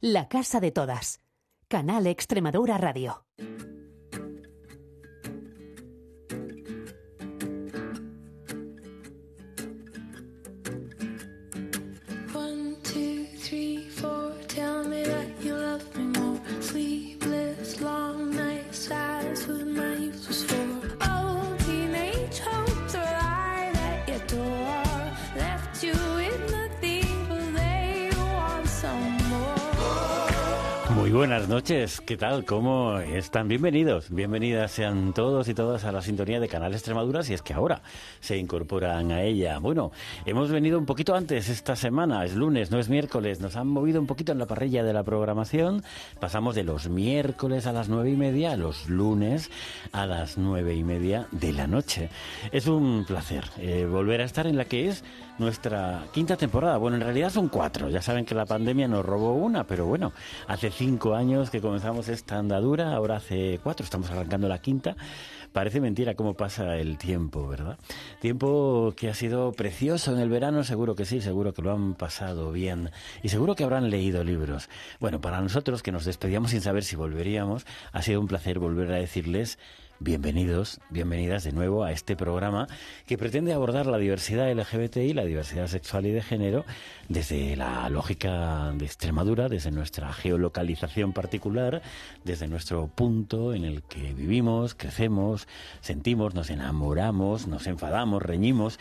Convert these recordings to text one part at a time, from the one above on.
La Casa de Todas. Canal Extremadura Radio. Buenas noches, ¿qué tal? ¿Cómo están? Bienvenidos, bienvenidas sean todos y todas a la sintonía de Canal Extremadura, si es que ahora se incorporan a ella. Bueno, hemos venido un poquito antes esta semana, es lunes, no es miércoles, nos han movido un poquito en la parrilla de la programación, pasamos de los miércoles a las nueve y media a los lunes a las nueve y media de la noche. Es un placer eh, volver a estar en la que es nuestra quinta temporada. Bueno, en realidad son cuatro. Ya saben que la pandemia nos robó una, pero bueno, hace cinco años que comenzamos esta andadura, ahora hace cuatro, estamos arrancando la quinta. Parece mentira cómo pasa el tiempo, ¿verdad? Tiempo que ha sido precioso en el verano, seguro que sí, seguro que lo han pasado bien y seguro que habrán leído libros. Bueno, para nosotros que nos despedíamos sin saber si volveríamos, ha sido un placer volver a decirles Bienvenidos, bienvenidas de nuevo a este programa que pretende abordar la diversidad LGBTI, la diversidad sexual y de género, desde la lógica de Extremadura, desde nuestra geolocalización particular, desde nuestro punto en el que vivimos, crecemos, sentimos, nos enamoramos, nos enfadamos, reñimos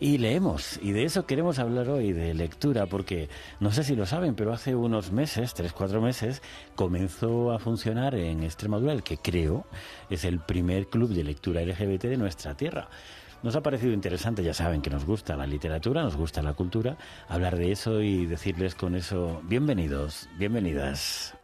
y leemos, y de eso queremos hablar hoy, de lectura, porque no sé si lo saben, pero hace unos meses, tres, cuatro meses, comenzó a funcionar en Extremadura el que creo es el primer club de lectura LGBT de nuestra tierra. Nos ha parecido interesante, ya saben que nos gusta la literatura, nos gusta la cultura, hablar de eso y decirles con eso, bienvenidos, bienvenidas.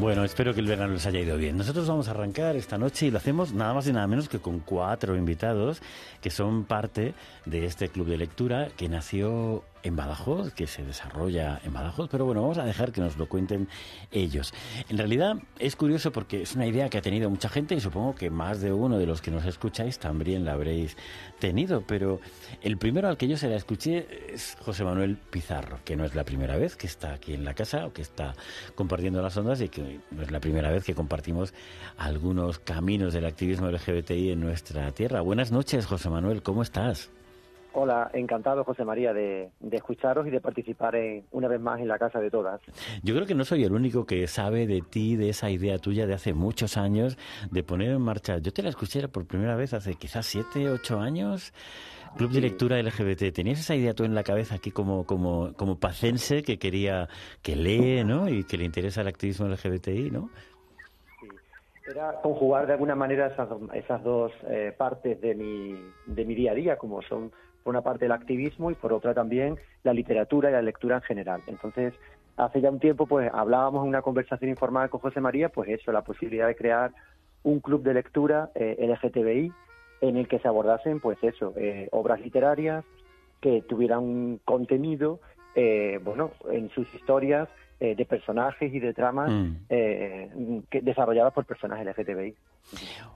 Bueno, espero que el verano les haya ido bien. Nosotros vamos a arrancar esta noche y lo hacemos nada más y nada menos que con cuatro invitados que son parte de este club de lectura que nació en Badajoz, que se desarrolla en Badajoz, pero bueno, vamos a dejar que nos lo cuenten ellos. En realidad es curioso porque es una idea que ha tenido mucha gente y supongo que más de uno de los que nos escucháis también la habréis tenido, pero el primero al que yo se la escuché es José Manuel Pizarro, que no es la primera vez que está aquí en la casa o que está compartiendo las ondas y que no es la primera vez que compartimos algunos caminos del activismo LGBTI en nuestra tierra. Buenas noches, José Manuel, ¿cómo estás? Hola, encantado José María de, escucharos y de participar una vez más en la casa de todas. Yo creo que no soy el único que sabe de ti, de esa idea tuya de hace muchos años de poner en marcha. Yo te la escuché por primera vez hace quizás siete, ocho años. Club de lectura LGBT. ¿Tenías esa idea tú en la cabeza aquí como, como, como pacense que quería, que lee, ¿no? Y que le interesa el activismo LGBTI, ¿no? Sí. Era conjugar de alguna manera esas, esas dos eh, partes de mi, de mi día a día, como son por una parte el activismo y por otra también la literatura y la lectura en general. Entonces, hace ya un tiempo, pues hablábamos en una conversación informal con José María, pues eso, la posibilidad de crear un club de lectura eh, LGTBI en el que se abordasen, pues eso, eh, obras literarias que tuvieran un contenido, eh, bueno, en sus historias eh, de personajes y de tramas mm. eh, que, desarrolladas por personajes LGTBI.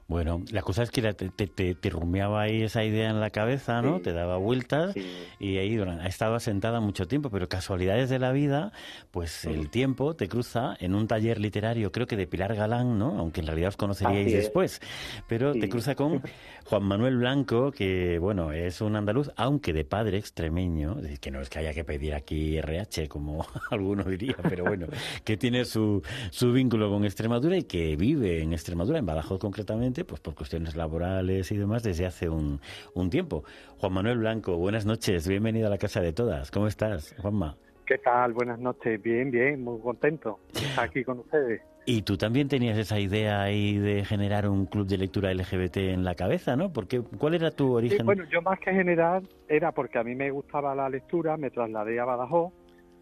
Bueno, la cosa es que te, te, rumiaba ahí esa idea en la cabeza, ¿no? te daba vueltas y ahí ha estado sentada mucho tiempo, pero casualidades de la vida, pues el tiempo te cruza en un taller literario, creo que de Pilar Galán, ¿no? Aunque en realidad os conoceríais después, pero te cruza con Juan Manuel Blanco, que bueno, es un andaluz, aunque de padre extremeño, que no es que haya que pedir aquí RH, como alguno diría, pero bueno, que tiene su, su vínculo con Extremadura y que vive en Extremadura, en Badajoz concretamente, pues por cuestiones laborales y demás desde hace un, un tiempo. Juan Manuel Blanco, buenas noches, bienvenido a la casa de todas. ¿Cómo estás, Juanma? ¿Qué tal? Buenas noches. Bien, bien, muy contento de estar aquí con ustedes. Y tú también tenías esa idea ahí de generar un club de lectura LGBT en la cabeza, ¿no? Porque, ¿Cuál era tu origen? bueno, yo más que generar era porque a mí me gustaba la lectura, me trasladé a Badajoz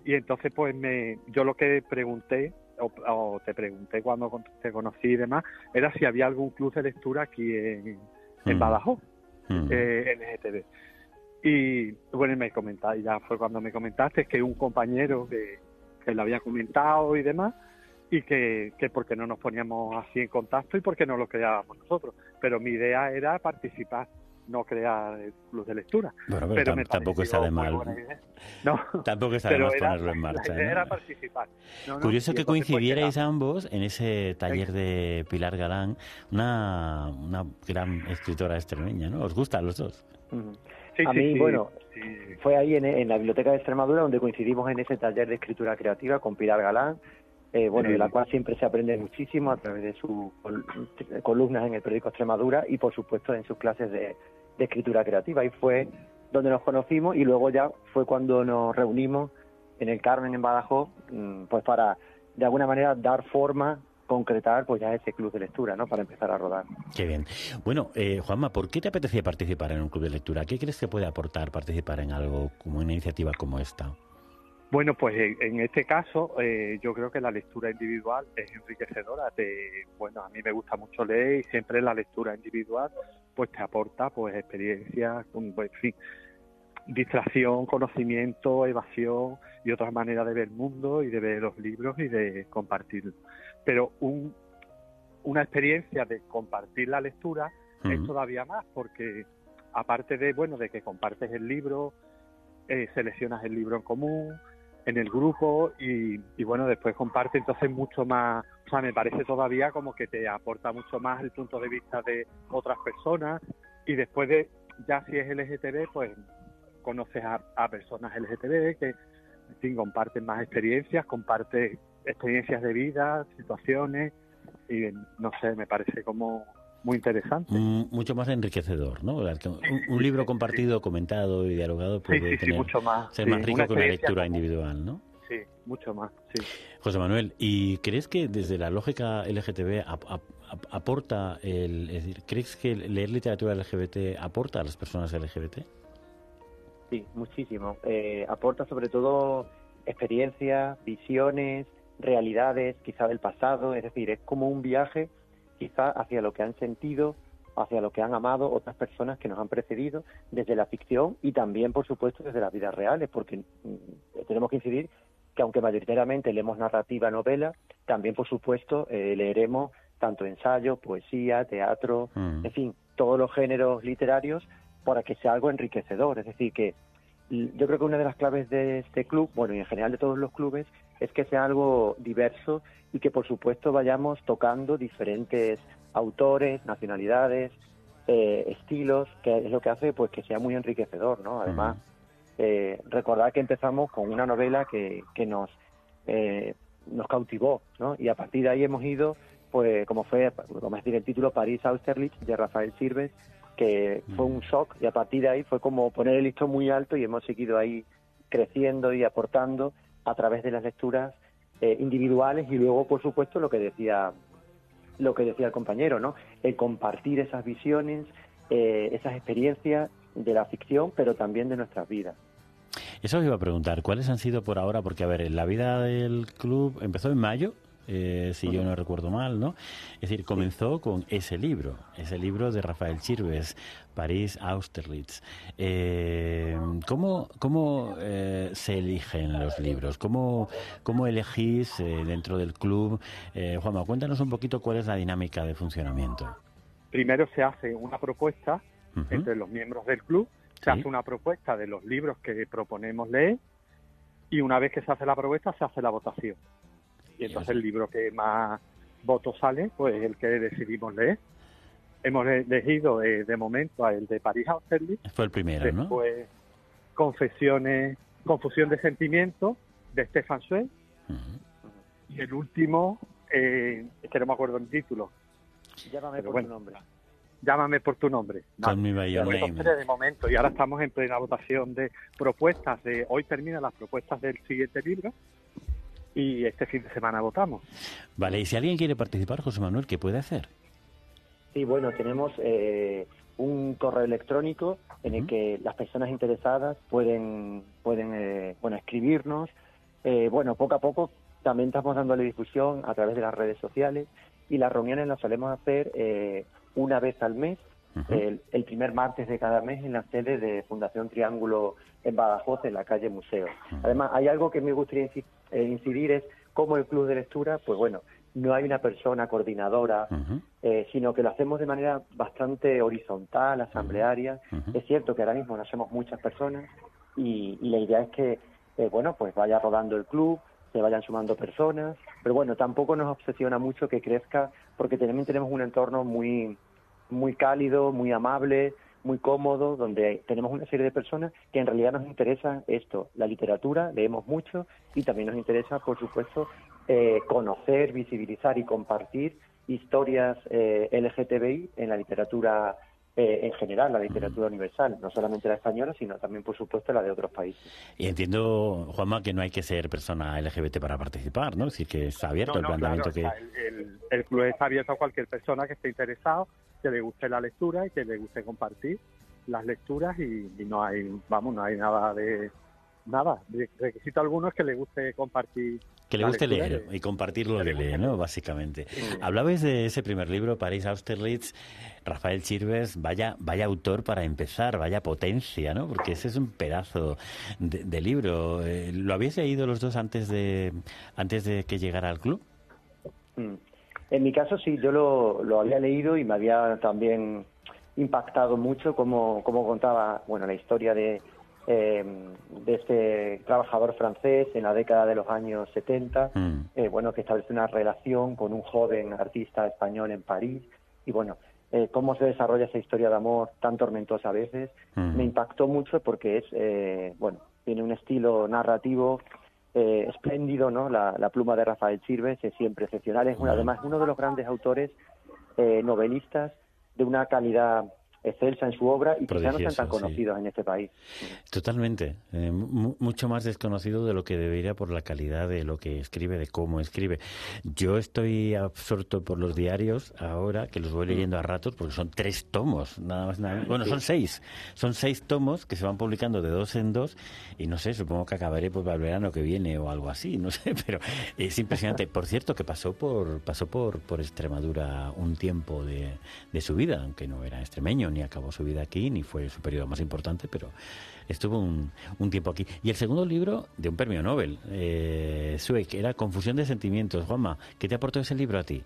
y entonces pues me, yo lo que pregunté, o, te pregunté cuando te conocí y demás, era si había algún club de lectura aquí en, en mm. Badajoz, mm. eh, LGTB. Y bueno, me comentaste, ya fue cuando me comentaste que un compañero que, que lo había comentado y demás, y que, que porque no nos poníamos así en contacto y porque no lo creábamos nosotros. Pero mi idea era participar no crear el club de lectura. Bueno, pero, tampoco está de mal. No, tampoco está de mal ponerlo en marcha. La era participar. Curioso que coincidierais ambos en ese taller de Pilar Galán, una, una gran escritora extremeña, ¿no? ¿Os gusta a los dos? Sí, a mí, bueno, fue ahí en, en, la Biblioteca de Extremadura donde coincidimos en ese taller de escritura creativa con Pilar Galán, eh, bueno, de la cual siempre se aprende muchísimo a través de sus columnas en el periódico Extremadura y, por supuesto, en sus clases de, escritura creativa. Y fue donde nos conocimos y luego ya fue cuando nos reunimos en el Carmen, en Badajoz, mm, pues para, de alguna manera, dar forma concretar pues ya ese club de lectura, ¿no? Para empezar a rodar. Qué bien. Bueno, eh, Juanma, ¿por qué te apetecía participar en un club de lectura? ¿Qué crees que puede aportar participar en algo como una iniciativa como esta? Bueno, pues en este caso eh, yo creo que la lectura individual es enriquecedora. Te, bueno, a mí me gusta mucho leer y siempre la lectura individual pues te aporta pues experiencias, pues, en fin, distracción, conocimiento, evasión y otras maneras de ver el mundo y de ver los libros y de compartirlo. Pero un, una experiencia de compartir la lectura es todavía más porque aparte de bueno de que compartes el libro, eh, seleccionas el libro en común, en el grupo y, bueno, después comparte entonces mucho más, o sea, me parece todavía como que te aporta mucho más el punto de vista de otras personas y después de, ya si es LGTB, pues conoces a, personas LGTB que, en fin, comparten más experiencias, comparten experiencias de vida, situaciones y no sé, me parece como muy interesante. Mm, mucho más enriquecedor, ¿no? Un, libro compartido, comentado y dialogado puede tener, mucho más, ser más rico que una lectura individual, ¿no? Sí, mucho más, sí. José Manuel, ¿y crees que desde la lógica LGTB aporta, el, es decir, crees que leer literatura LGBT aporta a las personas LGBT? Sí, muchísimo. Eh, aporta sobre todo experiencias, visiones, realidades, quizá del pasado, es decir, es como un viaje quizá hacia lo que han sentido, hacia lo que han amado otras personas que nos han precedido desde la ficción y también, por supuesto, desde las vidas reales, porque mm, tenemos que incidir que aunque mayoritariamente leemos narrativa, novela, también, por supuesto, eh, leeremos tanto ensayo, poesía, teatro, mm. en fin, todos los géneros literarios para que sea algo enriquecedor. Es decir, que yo creo que una de las claves de este club, bueno, y en general de todos los clubes, es que sea algo diverso y que por supuesto vayamos tocando diferentes autores, nacionalidades, eh, estilos, que es lo que hace pues que sea muy enriquecedor, ¿no? Además, eh, recordar que empezamos con una novela que, que nos, eh, nos cautivó, ¿no? Y a partir de ahí hemos ido, pues como fue, como es decir el título, París Austerlitz, de Rafael Sirves, que fue un shock y a partir de ahí fue como poner el listón muy alto y hemos seguido ahí creciendo y aportando a través de las lecturas eh, individuales y luego, por supuesto, lo que decía lo que decía el compañero, ¿no? El compartir esas visiones, eh, esas experiencias de la ficción, pero también de nuestras vidas. Eso os iba a preguntar, ¿cuáles han sido por ahora? Porque, a ver, la vida del club empezó en mayo, eh, si yo no recuerdo mal, ¿no? Es decir, comenzó con ese libro, ese libro de Rafael Chirves, París, Austerlitz. Eh, ¿Cómo, cómo eh, se eligen los libros? ¿Cómo, cómo elegís dentro del club? Juanma, cuéntanos un poquito cuál es la dinámica de funcionamiento. Primero se hace una propuesta entre los miembros del club, se hace una propuesta de los libros que proponemos leer y una vez que se hace la propuesta se hace la votación. Y entonces el libro que más votos sale, pues el que decidimos leer. Hemos elegido eh, de momento a el de París Austerlitz. Fue el primero, ¿no? Después Confesiones, Confusión de Sentimientos, de Stefan Zweig. Y el último, eh, es que no me acuerdo el título. Llámame por tu nombre. Llámame por tu nombre. de momento. Y ahora estamos en plena votación de propuestas. De, hoy terminan las propuestas del siguiente libro y este fin de semana votamos. Vale, y si alguien quiere participar, José Manuel, ¿qué puede hacer? Sí, bueno, tenemos eh, un correo electrónico en el que las personas interesadas pueden, pueden eh, bueno, escribirnos. Eh, bueno, poco a poco también estamos dándole difusión a través de las redes sociales y las reuniones las solemos hacer una vez al mes el, primer martes de cada mes en la sede de Fundación Triángulo en Badajoz, en la calle Museo. Además, hay algo que me gustaría eh, incidir, es como el club de lectura, pues bueno, no hay una persona coordinadora, eh, sino que lo hacemos de manera bastante horizontal, asamblearia. Es cierto que ahora mismo no somos muchas personas y, la idea es que, eh, bueno, pues vaya rodando el club, se vayan sumando personas, pero bueno, tampoco nos obsesiona mucho que crezca porque también tenemos un entorno muy, muy cálido, muy amable, muy cómodo, donde tenemos una serie de personas que en realidad nos interesa esto, la literatura, leemos mucho y también nos interesa, por supuesto, eh, conocer, visibilizar y compartir historias eh, LGTBI en la literatura eh, en general, la literatura universal, no solamente la española, sino también, por supuesto, la de otros países. Y entiendo, Juanma, que no hay que ser persona LGBT para participar, ¿no? Es decir, que está abierto el planteamiento que... el, club está abierto a cualquier persona que esté interesado, que le guste la lectura y que le guste compartir las lecturas y, y no hay, vamos, no hay nada de nada, requisito alguno es que le guste compartir. Que le guste leer y compartir lo que lee, ¿no? Básicamente. Hablabais de ese primer libro, París Austerlitz, Rafael Chirves, vaya, vaya autor para empezar, vaya potencia, ¿no? Porque ese es un pedazo de, libro. Eh, ¿Lo habéis leído los dos antes de, antes de que llegara al club? Mm. En mi caso sí, yo lo, lo había leído y me había también impactado mucho como, como contaba, bueno, la historia de eh, de este trabajador francés en la década de los años 70, mm. eh, bueno, que establece una relación con un joven artista español en París y bueno, eh, cómo se desarrolla esa historia de amor tan tormentosa a veces, mm. me impactó mucho porque es, eh, bueno, tiene un estilo narrativo eh, espléndido, ¿no? La, pluma de Rafael Sirves es siempre excepcional, es mm. además uno de los grandes autores novelistas de una calidad excelsa en su obra y quizá no sean tan conocidos en este país. Totalmente, eh, mucho más desconocido de lo que debería por la calidad de lo que escribe, de cómo escribe. Yo estoy absorto por los diarios ahora, que los voy leyendo a ratos, porque son tres tomos, nada más nada Bueno, son seis, son seis tomos que se van publicando de dos en dos y no sé, supongo que acabaré pues, para el verano que viene o algo así, no sé, pero es impresionante. Por cierto, que pasó por pasó por, por Extremadura un tiempo de, de su vida, aunque no era extremeño ni acabó su vida aquí, ni fue su periodo más importante, pero estuvo un, un tiempo aquí. Y el segundo libro de un premio Nobel, eh, Sueck, era Confusión de Sentimientos. Juanma, ¿qué te aportó ese libro a ti?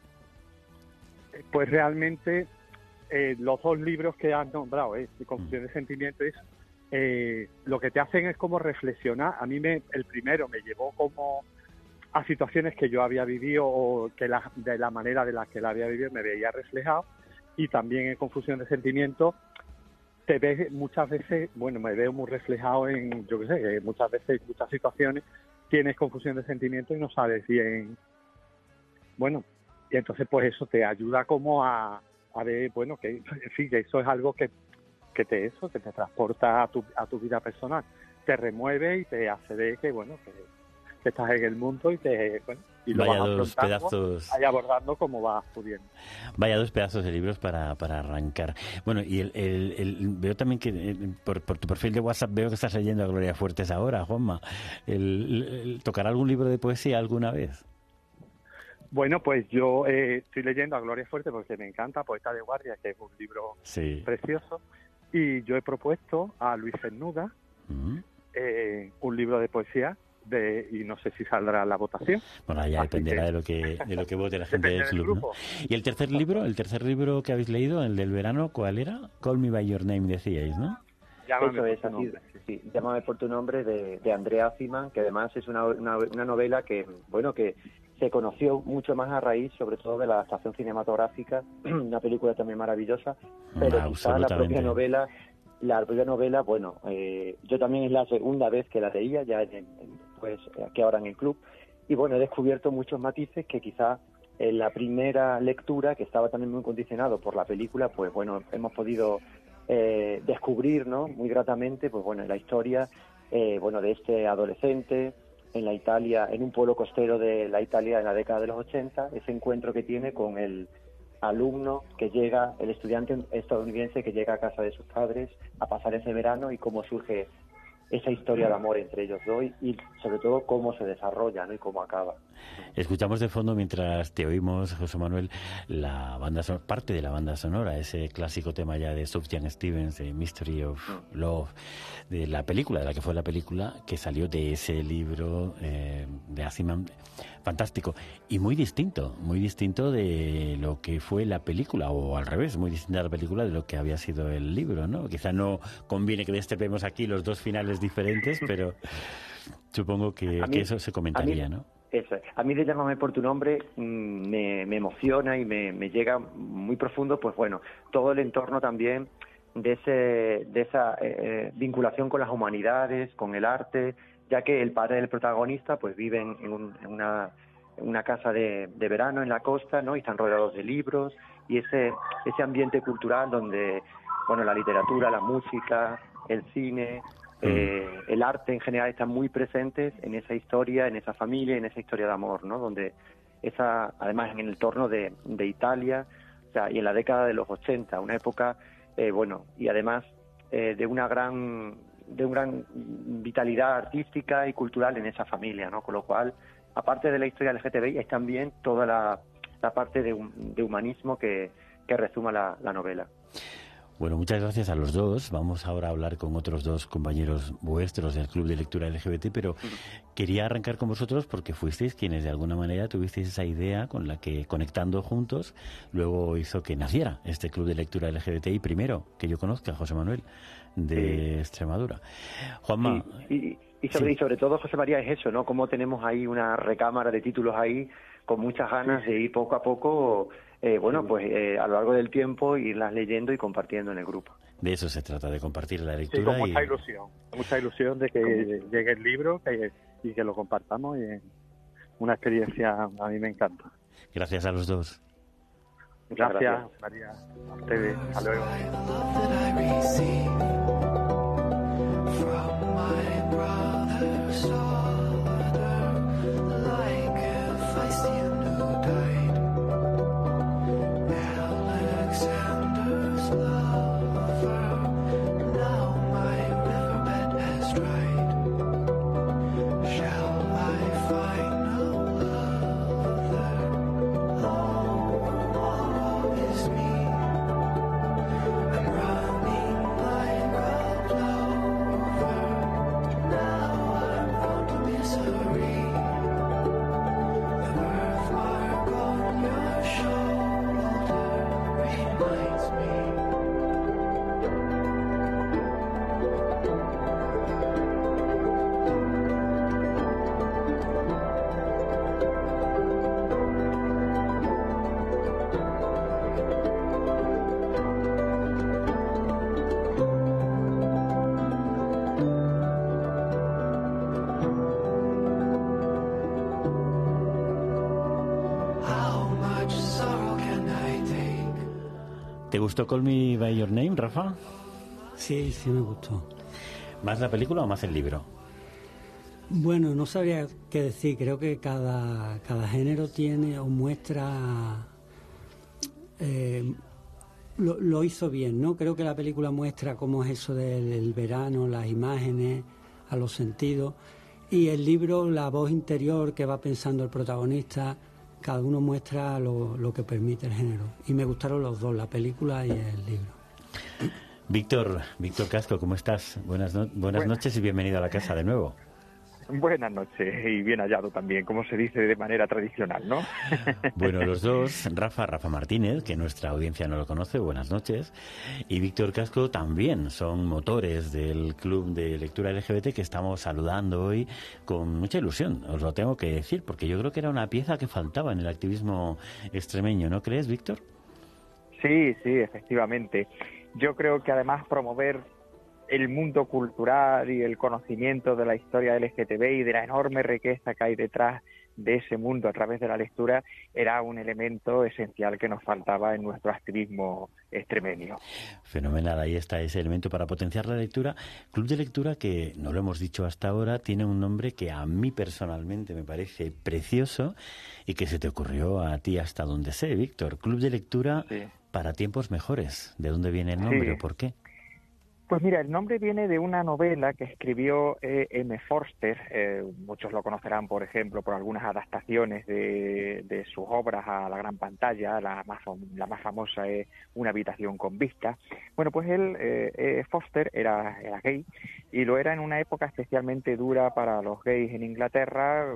Pues realmente eh, los dos libros que has nombrado, eh, Confusión de Sentimientos, eh, lo que te hacen es como reflexionar. A mí me, el primero me llevó como a situaciones que yo había vivido o que la, de la manera de la que la había vivido me veía reflejado y también en confusión de sentimientos te ves muchas veces, bueno, me veo muy reflejado en, yo qué sé, muchas veces, muchas situaciones tienes confusión de sentimientos y no sabes bien, bueno, y entonces pues eso te ayuda como a, a ver, bueno, que en que eso es algo que, que te eso, que te transporta a tu, a tu vida personal, te remueve y te hace ver que, bueno, que, que estás en el mundo y te, bueno, y lo Vaya dos pedazos. Ahí abordando cómo vas pudiendo. Vaya dos pedazos de libros para, para arrancar. Bueno, y el, el, veo también que eh, por, por, tu perfil de WhatsApp veo que estás leyendo a Gloria Fuertes ahora, Juanma. El, ¿Tocará algún libro de poesía alguna vez? Bueno, pues yo eh, estoy leyendo a Gloria Fuertes porque me encanta, Poeta de Guardia, que es un libro precioso. Y yo he propuesto a Luis Cernuda mm. eh, un libro de poesía y no sé si saldrá la votación. Bueno, ya dependerá de lo que de lo que vote la gente del club. ¿Y el tercer libro, el tercer libro que habéis leído, el del verano, cuál era? Call Me by Your Name decíais, ¿no? Llámame Eso es sí, Llámame por tu nombre de, de Andrea Fiman, que además es una, una, novela que, bueno, que se conoció mucho más a raíz, sobre todo de la adaptación cinematográfica, una película también maravillosa, pero quizá la propia novela la propia novela, bueno, eh, yo también es la segunda vez que la leía, ya en, pues aquí ahora en el club, y bueno, he descubierto muchos matices que quizá en la primera lectura, que estaba también muy condicionado por la película, pues bueno, hemos podido eh, descubrir, ¿no? Muy gratamente, pues bueno, la historia, eh, bueno, de este adolescente en la Italia, en un pueblo costero de la Italia en la década de los 80, ese encuentro que tiene con el alumno que llega, el estudiante estadounidense que llega a casa de sus padres a pasar ese verano y cómo surge esa historia de amor entre ellos dos y sobre todo cómo se desarrolla ¿no? y cómo acaba. Escuchamos de fondo mientras te oímos, José Manuel, la banda parte de la banda sonora, ese clásico tema ya de Sufjan Stevens, de Mystery of Love, de la película, de la que fue la película, que salió de ese libro eh, de Asimov, fantástico y muy distinto, muy distinto de lo que fue la película, o al revés, muy distinta a la película de lo que había sido el libro, ¿no? Quizá no conviene que destrepemos aquí los dos finales diferentes, pero supongo que, eso se comentaría, ¿no? Eso. A mí de Llámame por tu nombre mm, me, emociona y me, llega muy profundo, pues bueno, todo el entorno también de, ese, de esa eh, eh, vinculación con las humanidades, con el arte, ya que el padre del protagonista pues vive en, una, una, casa de, de, verano en la costa, ¿no? Y están rodeados de libros y ese, ese ambiente cultural donde, bueno, la literatura, la música, el cine. Eh, el arte en general está muy presente en esa historia, en esa familia, en esa historia de amor, ¿no? Donde esa, además en el entorno de, Italia, o sea, y en la década de los 80, una época, eh, bueno, y además eh, de una gran de una gran vitalidad artística y cultural en esa familia, ¿no? Con lo cual, aparte de la historia LGTBI, es también toda la, parte de, humanismo que, que resuma la novela. Bueno, muchas gracias a los dos. Vamos ahora a hablar con otros dos compañeros vuestros del Club de Lectura LGBT, pero quería arrancar con vosotros porque fuisteis quienes de alguna manera tuvisteis esa idea con la que conectando juntos luego hizo que naciera este Club de Lectura LGBTI primero que yo conozca, José Manuel, de Extremadura. Juanma. Y, sobre, y sobre todo, José María, es eso, ¿no? Cómo tenemos ahí una recámara de títulos ahí con muchas ganas de ir poco a poco eh, bueno, pues eh, a lo largo del tiempo irlas leyendo y compartiendo en el grupo. De eso se trata, de compartir la lectura. Sí, con mucha ilusión, mucha ilusión de que llegue el libro y que lo compartamos. Y una experiencia a mí me encanta. Gracias a los dos. gracias, María. A ustedes. Hasta luego. ¿Te gustó Call Me By Your Name, Rafa? Sí, sí me gustó. ¿Más la película o más el libro? Bueno, no sabría qué decir. Creo que cada, cada género tiene o muestra... Eh, lo, hizo bien, ¿no? Creo que la película muestra cómo es eso del verano, las imágenes, a los sentidos. Y el libro, la voz interior que va pensando el protagonista, cada uno muestra lo, que permite el género. Y me gustaron los dos, la película y el libro. Víctor, Víctor Casco, ¿cómo estás? Buenas, buenas noches y bienvenido a la casa de nuevo. Buenas noches y bien hallado también, como se dice de manera tradicional, ¿no? Bueno, los dos, Rafa, Rafa Martínez, que nuestra audiencia no lo conoce, buenas noches, y Víctor Casco también son motores del Club de Lectura LGBT que estamos saludando hoy con mucha ilusión, os lo tengo que decir, porque yo creo que era una pieza que faltaba en el activismo extremeño, ¿no crees, Víctor? Sí, sí, efectivamente. Yo creo que además promover el mundo cultural y el conocimiento de la historia LGTB y de la enorme riqueza que hay detrás de ese mundo a través de la lectura era un elemento esencial que nos faltaba en nuestro activismo extremeño. Fenomenal, ahí está ese elemento para potenciar la lectura. Club de lectura que, no lo hemos dicho hasta ahora, tiene un nombre que a mí personalmente me parece precioso y que se te ocurrió a ti hasta donde sé, Víctor. Club de lectura para tiempos mejores. ¿De dónde viene el nombre o por qué? Pues mira, el nombre viene de una novela que escribió e. M. Forster. Eh, muchos lo conocerán, por ejemplo, por algunas adaptaciones de, sus obras a la gran pantalla. La más, la más famosa es Una habitación con vista. Bueno, pues él, eh, e. Foster, era, era gay y lo era en una época especialmente dura para los gays en Inglaterra,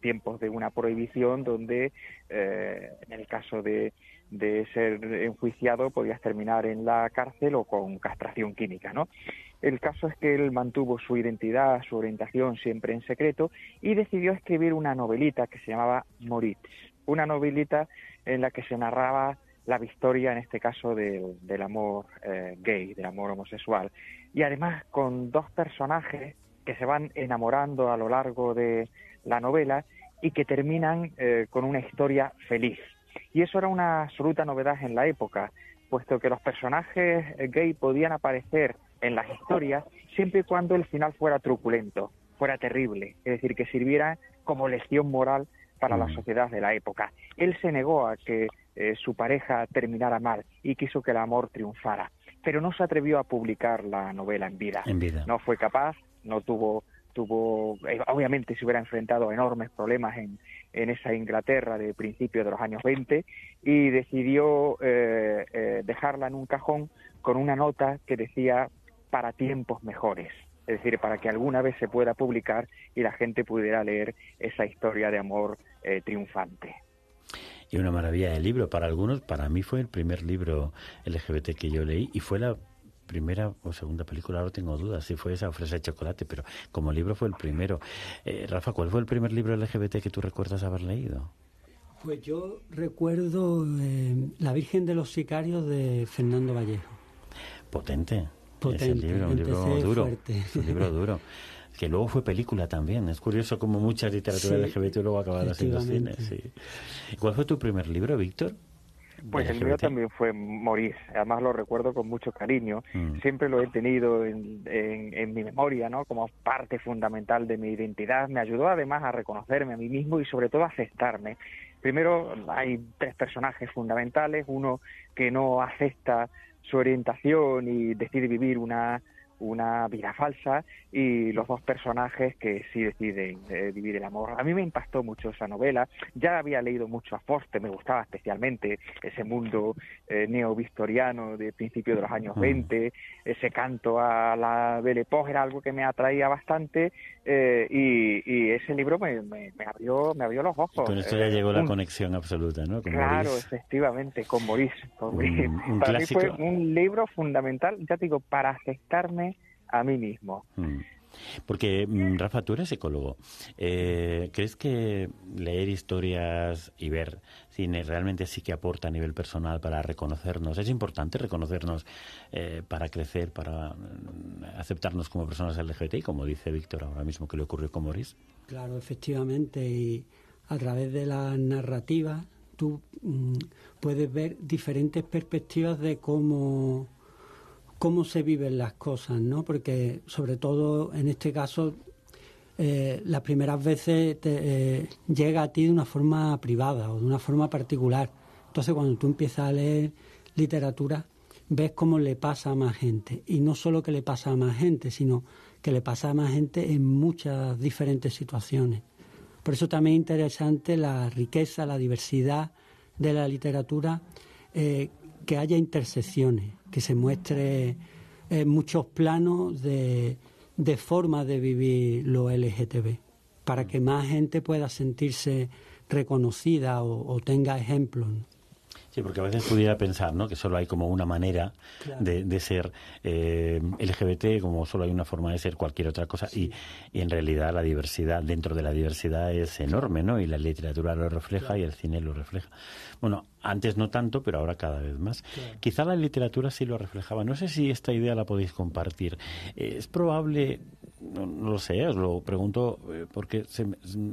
tiempos de una prohibición donde, eh, en el caso de de ser enjuiciado podías terminar en la cárcel o con castración química, ¿no? El caso es que él mantuvo su identidad, su orientación siempre en secreto y decidió escribir una novelita que se llamaba Moritz, una novelita en la que se narraba la victoria, en este caso, del, amor eh, gay, del amor homosexual. Y además con dos personajes que se van enamorando a lo largo de la novela y que terminan eh, con una historia feliz, y eso era una absoluta novedad en la época, puesto que los personajes gay podían aparecer en las historias siempre y cuando el final fuera truculento, fuera terrible, es decir, que sirviera como lección moral para la mm. sociedad de la época. Él se negó a que eh, su pareja terminara mal y quiso que el amor triunfara, pero no se atrevió a publicar la novela en vida. En vida. No fue capaz, no tuvo eh, obviamente se hubiera enfrentado a enormes problemas en, en esa Inglaterra de principios de los años 20 y decidió eh, eh, dejarla en un cajón con una nota que decía para tiempos mejores, es decir, para que alguna vez se pueda publicar y la gente pudiera leer esa historia de amor triunfante. Y una maravilla de libro para algunos, para mí fue el primer libro LGBT que yo leí y fue la primera o segunda película, ahora tengo dudas si fue esa Fresa de Chocolate, pero como libro fue el primero. Eh, Rafa, ¿cuál fue el primer libro LGBT que tú recuerdas haber leído? Pues yo recuerdo eh, La Virgen de los Sicarios de Fernando Vallejo. Potente. Potente. libro, un libro duro. Un libro duro. Que luego fue película también. Es curioso como mucha literatura LGBT luego acabaron siendo cine. Sí. ¿Cuál fue tu primer libro, Víctor? Pues el mío también fue morir, además lo recuerdo con mucho cariño, mm. siempre lo he tenido en, en, mi memoria, ¿no? Como parte fundamental de mi identidad, me ayudó además a reconocerme a mí mismo y sobre todo a aceptarme. Primero hay tres personajes fundamentales, uno que no acepta su orientación y decide vivir una una vida falsa y los dos personajes que sí deciden eh, vivir el amor. A mí me impactó mucho esa novela. Ya había leído mucho a Foster, me gustaba especialmente ese mundo eh, neo-victoriano de principios de los años 20, mm. ese canto a la Belle Époque era algo que me atraía bastante eh, y, ese libro me, me, abrió me abrió los ojos. Con esto ya llegó la conexión absoluta, ¿no? claro, efectivamente, con Maurice. Para mí fue un libro fundamental, ya te digo, para aceptarme a mí mismo. Mm. Porque, mm, Rafa, tú eres ecólogo. Eh, ¿Crees que leer historias y ver cine realmente sí que aporta a nivel personal para reconocernos? ¿Es importante reconocernos eh, para crecer, para mm, aceptarnos como personas LGBTI, como dice Víctor ahora mismo que le ocurrió con Maurice? Claro, efectivamente. Y a través de la narrativa tú puedes ver diferentes perspectivas de cómo cómo se viven las cosas, ¿no? Porque sobre todo en este caso eh, las primeras veces te, eh, llega a ti de una forma privada o de una forma particular. Entonces cuando tú empiezas a leer literatura ves cómo le pasa a más gente y no solo que le pasa a más gente, sino que le pasa a más gente en muchas diferentes situaciones. Por eso también es interesante la riqueza, la diversidad de la literatura, eh, que haya intersecciones que se muestre en muchos planos de, de forma de vivir lo LGTB, para que más gente pueda sentirse reconocida o, tenga ejemplos. Sí, porque a veces pudiera pensar ¿no? que solo hay como una manera de, de, ser eh, LGBT, como solo hay una forma de ser cualquier otra cosa, y, y, en realidad la diversidad, dentro de la diversidad es enorme, ¿no? Y la literatura lo refleja y el cine lo refleja. Bueno, antes no tanto, pero ahora cada vez más. Quizá la literatura sí lo reflejaba. No sé si esta idea la podéis compartir. Eh, es probable no, lo sé, os lo pregunto eh, porque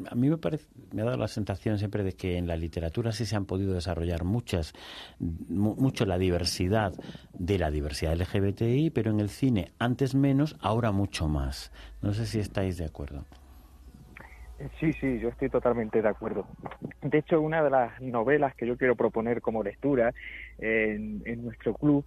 a mí me, parece, me ha dado la sensación siempre de que en la literatura sí se han podido desarrollar muchas, mucho la diversidad de la diversidad LGBTI, pero en el cine antes menos, ahora mucho más. No sé si estáis de acuerdo. Sí, sí, yo estoy totalmente de acuerdo. De hecho, una de las novelas que yo quiero proponer como lectura en, nuestro club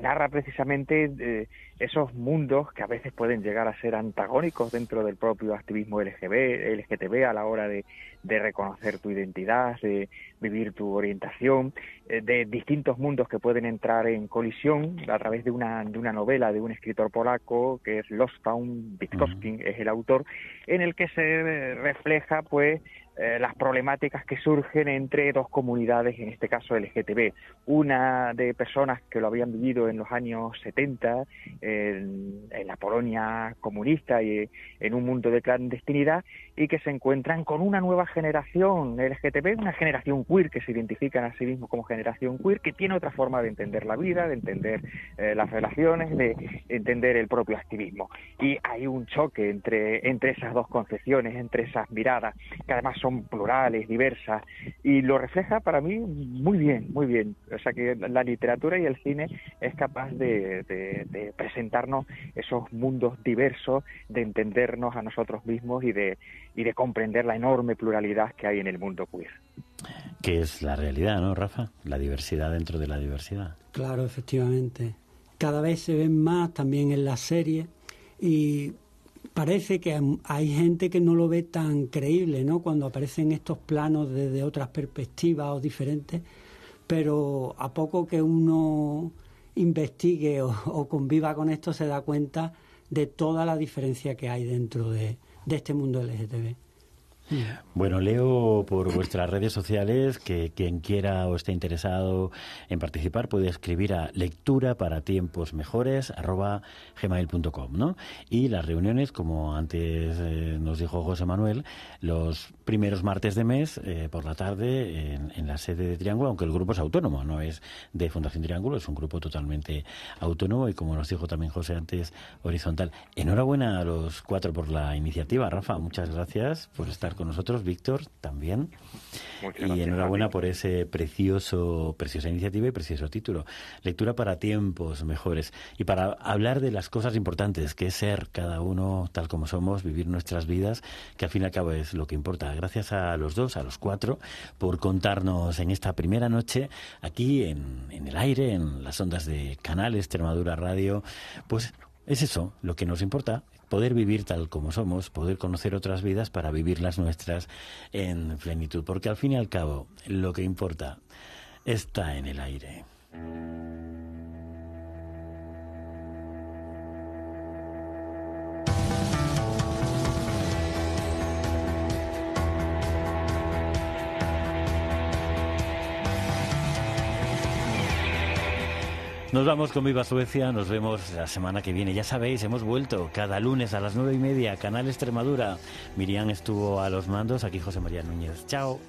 narra precisamente eh, esos mundos que a veces pueden llegar a ser antagónicos dentro del propio activismo LGB, LGTB a la hora de, reconocer tu identidad, de vivir tu orientación, eh, de distintos mundos que pueden entrar en colisión a través de una, de una novela de un escritor polaco que es Lostbaum Witkowski, es el autor, en el que se refleja pues eh, las problemáticas que surgen entre dos comunidades, en este caso LGTB. Una de personas que lo habían vivido en los años 70 en, la Polonia comunista y en un mundo de clandestinidad y que se encuentran con una nueva generación LGTB, una generación queer que se identifican a sí mismos como generación queer, que tiene otra forma de entender la vida, de entender eh, las relaciones, de entender el propio activismo. Y hay un choque entre, entre esas dos concepciones, entre esas miradas, que además son plurales, diversas, y lo refleja para mí muy bien, muy bien. O sea que la literatura y el cine es capaz de, presentarnos esos mundos diversos, de entendernos a nosotros mismos y de, y de comprender la enorme pluralidad que hay en el mundo queer. Que es la realidad, ¿no, Rafa? La diversidad dentro de la diversidad. Claro, efectivamente. Cada vez se ven más también en la serie y parece que hay gente que no lo ve tan creíble, ¿no? Cuando aparecen estos planos desde otras perspectivas o diferentes, pero a poco que uno investigue o, conviva con esto se da cuenta de toda la diferencia que hay dentro de, de este mundo LGTB. Bueno, leo por vuestras redes sociales que quien quiera o esté interesado en participar puede escribir a lectura para tiempos mejores gmail.com, ¿no? Y las reuniones, como antes eh, nos dijo José Manuel, los primeros martes de mes eh, por la tarde en, la sede de Triángulo, aunque el grupo es autónomo, no es de Fundación Triángulo, es un grupo totalmente autónomo y como nos dijo también José antes, horizontal. Enhorabuena a los cuatro por la iniciativa, Rafa, muchas gracias por estar con nosotros, Víctor, también. y enhorabuena por ese precioso, preciosa iniciativa y precioso título. Lectura para tiempos mejores. Y para hablar de las cosas importantes, que es ser cada uno tal como somos, vivir nuestras vidas, que al fin y al cabo es lo que importa. Gracias a los dos, a los cuatro, por contarnos en esta primera noche, aquí en, en el aire, en las ondas de Canal Extremadura Radio, pues es eso lo que nos importa, poder vivir tal como somos, poder conocer otras vidas para vivir las nuestras en plenitud, porque al fin y al cabo lo que importa está en el aire. Nos vamos con Viva Suecia, nos vemos la semana que viene. Ya sabéis, hemos vuelto cada lunes a las nueve y media, Canal Extremadura. Miriam estuvo a los mandos, aquí José María Núñez. Chao.